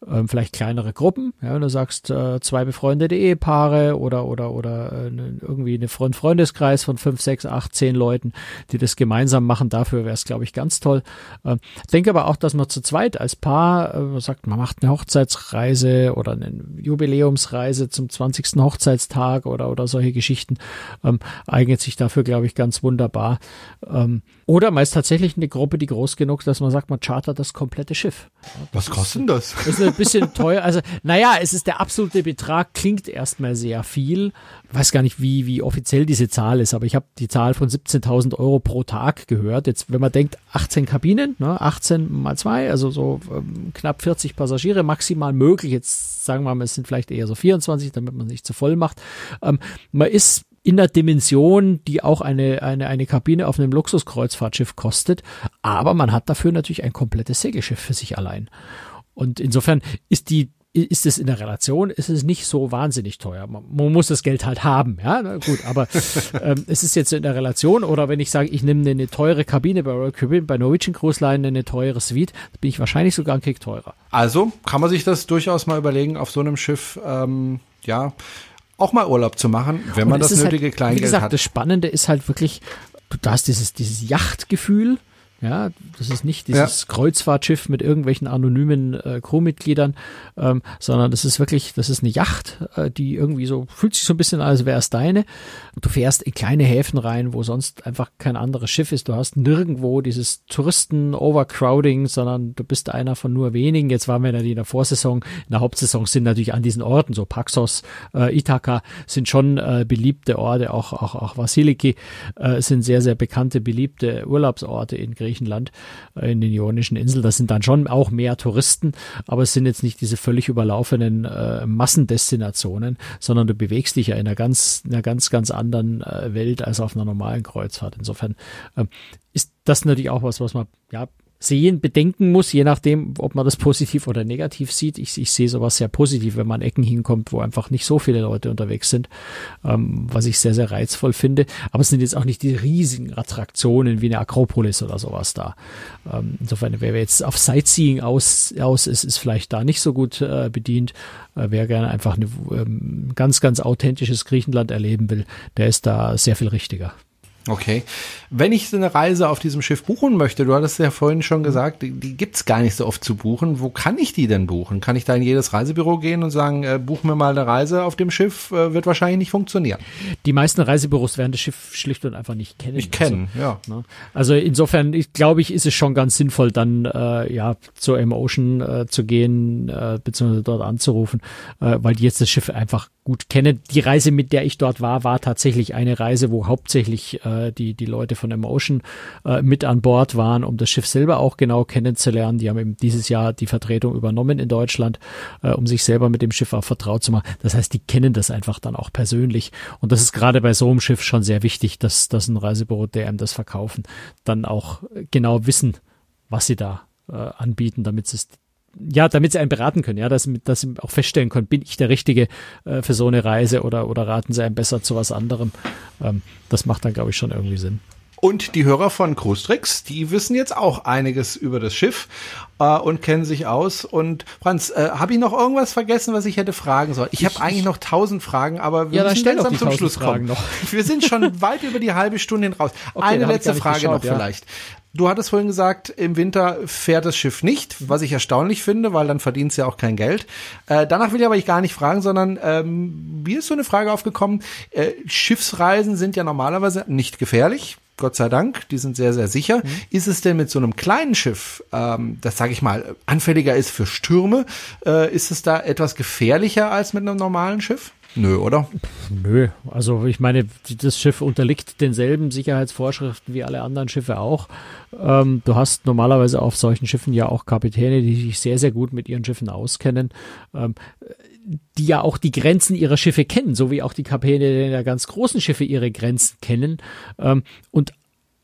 ähm, vielleicht kleinere Gruppen, ja, wenn du sagst, äh, zwei befreundete Ehepaare oder oder oder äh, ne, irgendwie eine Freund Freundeskreis von fünf, sechs, acht, zehn Leuten, die das gemeinsam machen, dafür wäre es, glaube ich, ganz toll. Ähm, denke aber auch, dass man zu zweit als Paar äh, sagt, man macht eine Hochzeitsreise oder eine Jubiläumsreise zum 20. Hochzeitstag oder oder solche Geschichten, ähm, eignet sich dafür, glaube ich, ganz wunderbar. Ähm, oder meist tatsächlich eine Gruppe, die groß genug, dass man sagt, man chartert das komplette Schiff. Was kostet denn das? Das ist ein bisschen teuer. Also, naja, es ist der absolute Betrag, klingt erstmal sehr viel. Ich weiß gar nicht, wie, wie offiziell diese Zahl ist, aber ich habe die Zahl von 17.000 Euro pro Tag gehört. Jetzt, wenn man denkt, 18 Kabinen, ne, 18 mal zwei, also so ähm, knapp 40 Passagiere maximal möglich. Jetzt sagen wir mal, es sind vielleicht eher so 24, damit man sich zu voll macht. Ähm, man ist in der Dimension, die auch eine, eine, eine Kabine auf einem Luxuskreuzfahrtschiff kostet. Aber man hat dafür natürlich ein komplettes Segelschiff für sich allein. Und insofern ist die ist es in der Relation, ist es nicht so wahnsinnig teuer. Man, man muss das Geld halt haben, ja, Na, gut, aber *laughs* ähm, es ist jetzt in der Relation oder wenn ich sage, ich nehme eine teure Kabine bei Royal Caribbean, bei Norwegian Cruise Line eine teure Suite, bin ich wahrscheinlich sogar ein Kick teurer. Also kann man sich das durchaus mal überlegen, auf so einem Schiff, ähm, ja, auch mal Urlaub zu machen, wenn man das halt nötige halt, Kleingeld wie gesagt, hat. Das Spannende ist halt wirklich, du hast dieses, dieses Yachtgefühl, ja, das ist nicht dieses ja. Kreuzfahrtschiff mit irgendwelchen anonymen äh, Crewmitgliedern, ähm, sondern das ist wirklich, das ist eine Yacht, äh, die irgendwie so, fühlt sich so ein bisschen an, als wäre es deine. Und du fährst in kleine Häfen rein, wo sonst einfach kein anderes Schiff ist. Du hast nirgendwo dieses Touristen-Overcrowding, sondern du bist einer von nur wenigen. Jetzt waren wir natürlich in der Vorsaison, in der Hauptsaison sind natürlich an diesen Orten, so Paxos, äh, Ithaka, sind schon äh, beliebte Orte, auch, auch, auch Vasiliki äh, sind sehr, sehr bekannte, beliebte Urlaubsorte in Griechenland. Griechenland, äh, in den Ionischen Inseln. Das sind dann schon auch mehr Touristen, aber es sind jetzt nicht diese völlig überlaufenen äh, Massendestinationen, sondern du bewegst dich ja in einer ganz, einer ganz, ganz anderen äh, Welt als auf einer normalen Kreuzfahrt. Insofern äh, ist das natürlich auch was, was man ja sehen, bedenken muss, je nachdem, ob man das positiv oder negativ sieht. Ich, ich sehe sowas sehr positiv, wenn man an Ecken hinkommt, wo einfach nicht so viele Leute unterwegs sind, ähm, was ich sehr, sehr reizvoll finde. Aber es sind jetzt auch nicht die riesigen Attraktionen wie eine Akropolis oder sowas da. Ähm, insofern, wer jetzt auf Sightseeing aus, aus ist, ist vielleicht da nicht so gut äh, bedient. Äh, wer gerne einfach ein ähm, ganz, ganz authentisches Griechenland erleben will, der ist da sehr viel richtiger. Okay. Wenn ich eine Reise auf diesem Schiff buchen möchte, du hattest ja vorhin schon gesagt, die, die gibt's gar nicht so oft zu buchen. Wo kann ich die denn buchen? Kann ich da in jedes Reisebüro gehen und sagen, äh, buch mir mal eine Reise auf dem Schiff? Äh, wird wahrscheinlich nicht funktionieren. Die meisten Reisebüros werden das Schiff schlicht und einfach nicht kennen. Nicht kennen, also, ja. Ne? Also insofern, ich glaube ich, ist es schon ganz sinnvoll, dann äh, ja zur M-Ocean äh, zu gehen, äh, beziehungsweise dort anzurufen, äh, weil die jetzt das Schiff einfach gut kennen. Die Reise, mit der ich dort war, war tatsächlich eine Reise, wo hauptsächlich äh, die, die Leute von Emotion äh, mit an Bord waren, um das Schiff selber auch genau kennenzulernen. Die haben eben dieses Jahr die Vertretung übernommen in Deutschland, äh, um sich selber mit dem Schiff auch vertraut zu machen. Das heißt, die kennen das einfach dann auch persönlich. Und das ist gerade bei so einem Schiff schon sehr wichtig, dass, dass ein Reisebüro, der einem das verkaufen, dann auch genau wissen, was sie da äh, anbieten, damit es ja, damit sie einen beraten können, ja, dass, dass sie auch feststellen können, bin ich der Richtige äh, für so eine Reise oder, oder raten sie einem besser zu was anderem. Ähm, das macht dann, glaube ich, schon irgendwie Sinn. Und die Hörer von Cruistrix, die wissen jetzt auch einiges über das Schiff äh, und kennen sich aus. Und Franz, äh, habe ich noch irgendwas vergessen, was ich hätte fragen sollen? Ich habe eigentlich noch tausend Fragen, aber wir ja, müssen langsam zum Schluss Fragen kommen. Noch. Wir sind schon *laughs* weit über die halbe Stunde hin raus. Okay, Eine letzte Frage geschaut, noch ja. vielleicht. Du hattest vorhin gesagt, im Winter fährt das Schiff nicht, was ich erstaunlich finde, weil dann verdient es ja auch kein Geld. Äh, danach will ich aber ich gar nicht fragen, sondern ähm, mir ist so eine Frage aufgekommen. Äh, Schiffsreisen sind ja normalerweise nicht gefährlich. Gott sei Dank, die sind sehr, sehr sicher. Mhm. Ist es denn mit so einem kleinen Schiff, ähm, das sage ich mal, anfälliger ist für Stürme, äh, ist es da etwas gefährlicher als mit einem normalen Schiff? Nö, oder? Nö, also ich meine, das Schiff unterliegt denselben Sicherheitsvorschriften wie alle anderen Schiffe auch. Ähm, du hast normalerweise auf solchen Schiffen ja auch Kapitäne, die sich sehr, sehr gut mit ihren Schiffen auskennen, ähm, die ja auch die Grenzen ihrer Schiffe kennen, so wie auch die Kapitäne der ganz großen Schiffe ihre Grenzen kennen. Ähm, und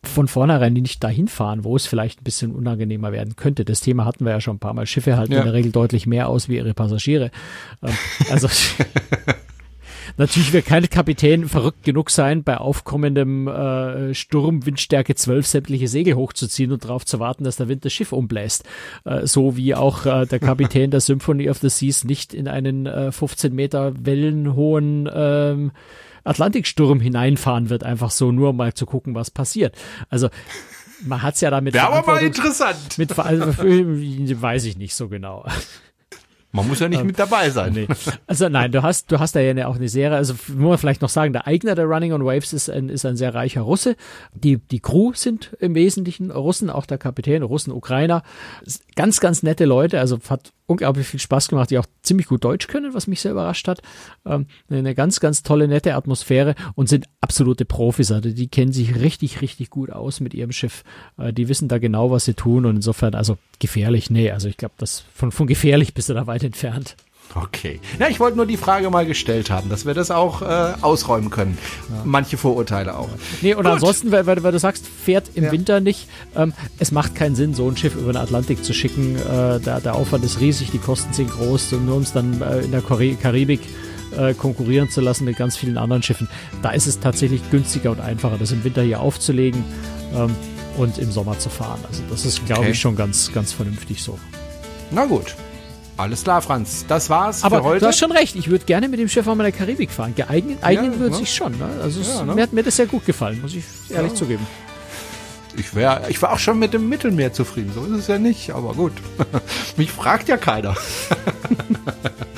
von vornherein nicht dahin fahren, wo es vielleicht ein bisschen unangenehmer werden könnte. Das Thema hatten wir ja schon ein paar Mal. Schiffe halten ja. in der Regel deutlich mehr aus wie ihre Passagiere. Ähm, also *laughs* *laughs* Natürlich wird kein Kapitän verrückt genug sein, bei aufkommendem äh, Sturm Windstärke 12 sämtliche Segel hochzuziehen und darauf zu warten, dass der Wind das Schiff umbläst. Äh, so wie auch äh, der Kapitän der Symphony of the Seas nicht in einen äh, 15 Meter wellenhohen ähm, Atlantiksturm hineinfahren wird, einfach so nur mal zu gucken, was passiert. Also man hat's ja damit. Wäre aber mal interessant. Mit, also, *laughs* weiß ich nicht so genau. Man muss ja nicht mit dabei sein. Nee. Also nein, du hast, du hast da ja auch eine Serie, also muss man vielleicht noch sagen, der Eigner der Running on Waves ist ein, ist ein sehr reicher Russe. Die, die Crew sind im Wesentlichen Russen, auch der Kapitän, Russen, Ukrainer. Ganz, ganz nette Leute, also hat unglaublich viel Spaß gemacht, die auch ziemlich gut Deutsch können, was mich sehr überrascht hat. Ähm, eine ganz, ganz tolle, nette Atmosphäre und sind absolute Profis. Also die kennen sich richtig, richtig gut aus mit ihrem Schiff. Äh, die wissen da genau, was sie tun und insofern, also gefährlich, nee, also ich glaube, das von, von gefährlich bist du da weit entfernt. Okay. Ja, ich wollte nur die Frage mal gestellt haben, dass wir das auch äh, ausräumen können. Ja. Manche Vorurteile auch. Nee, und Gut. ansonsten, weil, weil, du sagst, fährt im ja. Winter nicht. Ähm, es macht keinen Sinn, so ein Schiff über den Atlantik zu schicken. Äh, der, der Aufwand ist riesig, die Kosten sind groß, nur um es dann äh, in der Karibik äh, konkurrieren zu lassen mit ganz vielen anderen Schiffen. Da ist es tatsächlich günstiger und einfacher, das im Winter hier aufzulegen ähm, und im Sommer zu fahren. Also das ist, glaube okay. ich, schon ganz, ganz vernünftig so. Na gut. Alles klar, Franz. Das war's Aber für heute. Du hast schon recht. Ich würde gerne mit dem Schiff auch mal in der Karibik fahren. Geeignet eignen ja, würde ne? sich schon. Ne? Also ja, ne? mir hat mir das sehr gut gefallen, muss ich ehrlich ja. zugeben. Ich, wär, ich war auch schon mit dem Mittelmeer zufrieden. So ist es ja nicht, aber gut. *laughs* Mich fragt ja keiner. *laughs*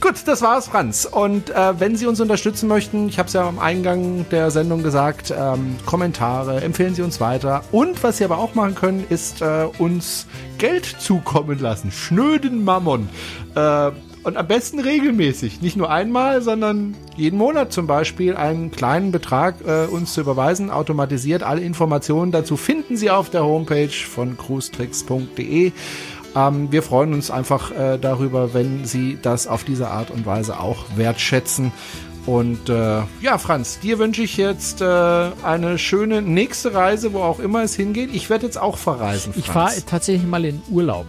Gut, das war's, Franz. Und äh, wenn Sie uns unterstützen möchten, ich habe es ja am Eingang der Sendung gesagt, ähm, Kommentare, empfehlen Sie uns weiter. Und was Sie aber auch machen können, ist äh, uns Geld zukommen lassen. Schnöden Mammon. Äh, und am besten regelmäßig. Nicht nur einmal, sondern jeden Monat zum Beispiel einen kleinen Betrag äh, uns zu überweisen, automatisiert. Alle Informationen dazu finden Sie auf der Homepage von cruestricks.de. Ähm, wir freuen uns einfach äh, darüber, wenn Sie das auf diese Art und Weise auch wertschätzen. Und äh, ja, Franz, dir wünsche ich jetzt äh, eine schöne nächste Reise, wo auch immer es hingeht. Ich werde jetzt auch verreisen. Franz. Ich fahre tatsächlich mal in Urlaub.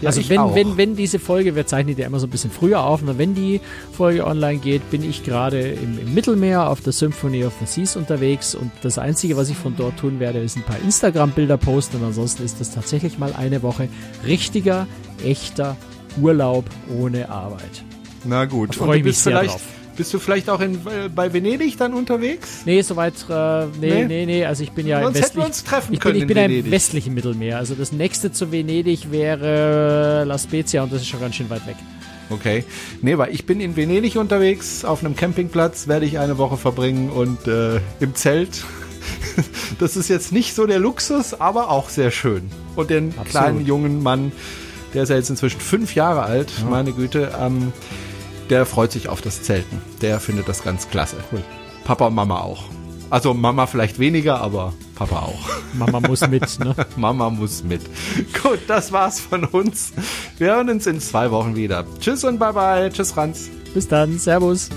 Ja, also wenn, wenn, wenn diese Folge, wir zeichnen die ja immer so ein bisschen früher auf, und wenn die Folge online geht, bin ich gerade im, im, Mittelmeer auf der Symphony of the Seas unterwegs und das Einzige, was ich von dort tun werde, ist ein paar Instagram-Bilder posten und ansonsten ist das tatsächlich mal eine Woche richtiger, echter Urlaub ohne Arbeit. Na gut, da freue ich mich sehr drauf. Bist du vielleicht auch in, äh, bei Venedig dann unterwegs? Nee, soweit, äh, nee, nee, nee, nee, also ich bin ja Sonst im westlichen, hätten wir uns treffen ich können bin, ich bin ja im westlichen Mittelmeer, also das nächste zu Venedig wäre La Spezia und das ist schon ganz schön weit weg. Okay. Nee, weil ich bin in Venedig unterwegs, auf einem Campingplatz werde ich eine Woche verbringen und äh, im Zelt. *laughs* das ist jetzt nicht so der Luxus, aber auch sehr schön. Und den Absolut. kleinen jungen Mann, der ist ja jetzt inzwischen fünf Jahre alt, ja. meine Güte, ähm, der freut sich auf das Zelten. Der findet das ganz klasse. Cool. Papa und Mama auch. Also Mama vielleicht weniger, aber Papa auch. Mama muss mit, ne? *laughs* Mama muss mit. Gut, das war's von uns. Wir hören uns in zwei Wochen wieder. Tschüss und bye bye. Tschüss, Franz. Bis dann. Servus.